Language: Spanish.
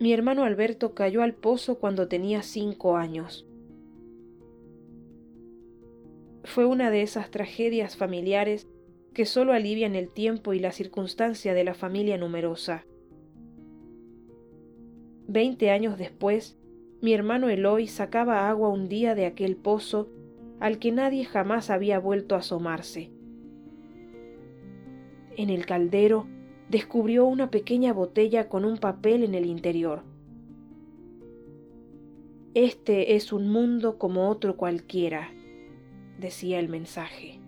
Mi hermano Alberto cayó al pozo cuando tenía cinco años. Fue una de esas tragedias familiares que solo alivian el tiempo y la circunstancia de la familia numerosa. Veinte años después, mi hermano Eloy sacaba agua un día de aquel pozo al que nadie jamás había vuelto a asomarse. En el caldero descubrió una pequeña botella con un papel en el interior. Este es un mundo como otro cualquiera, decía el mensaje.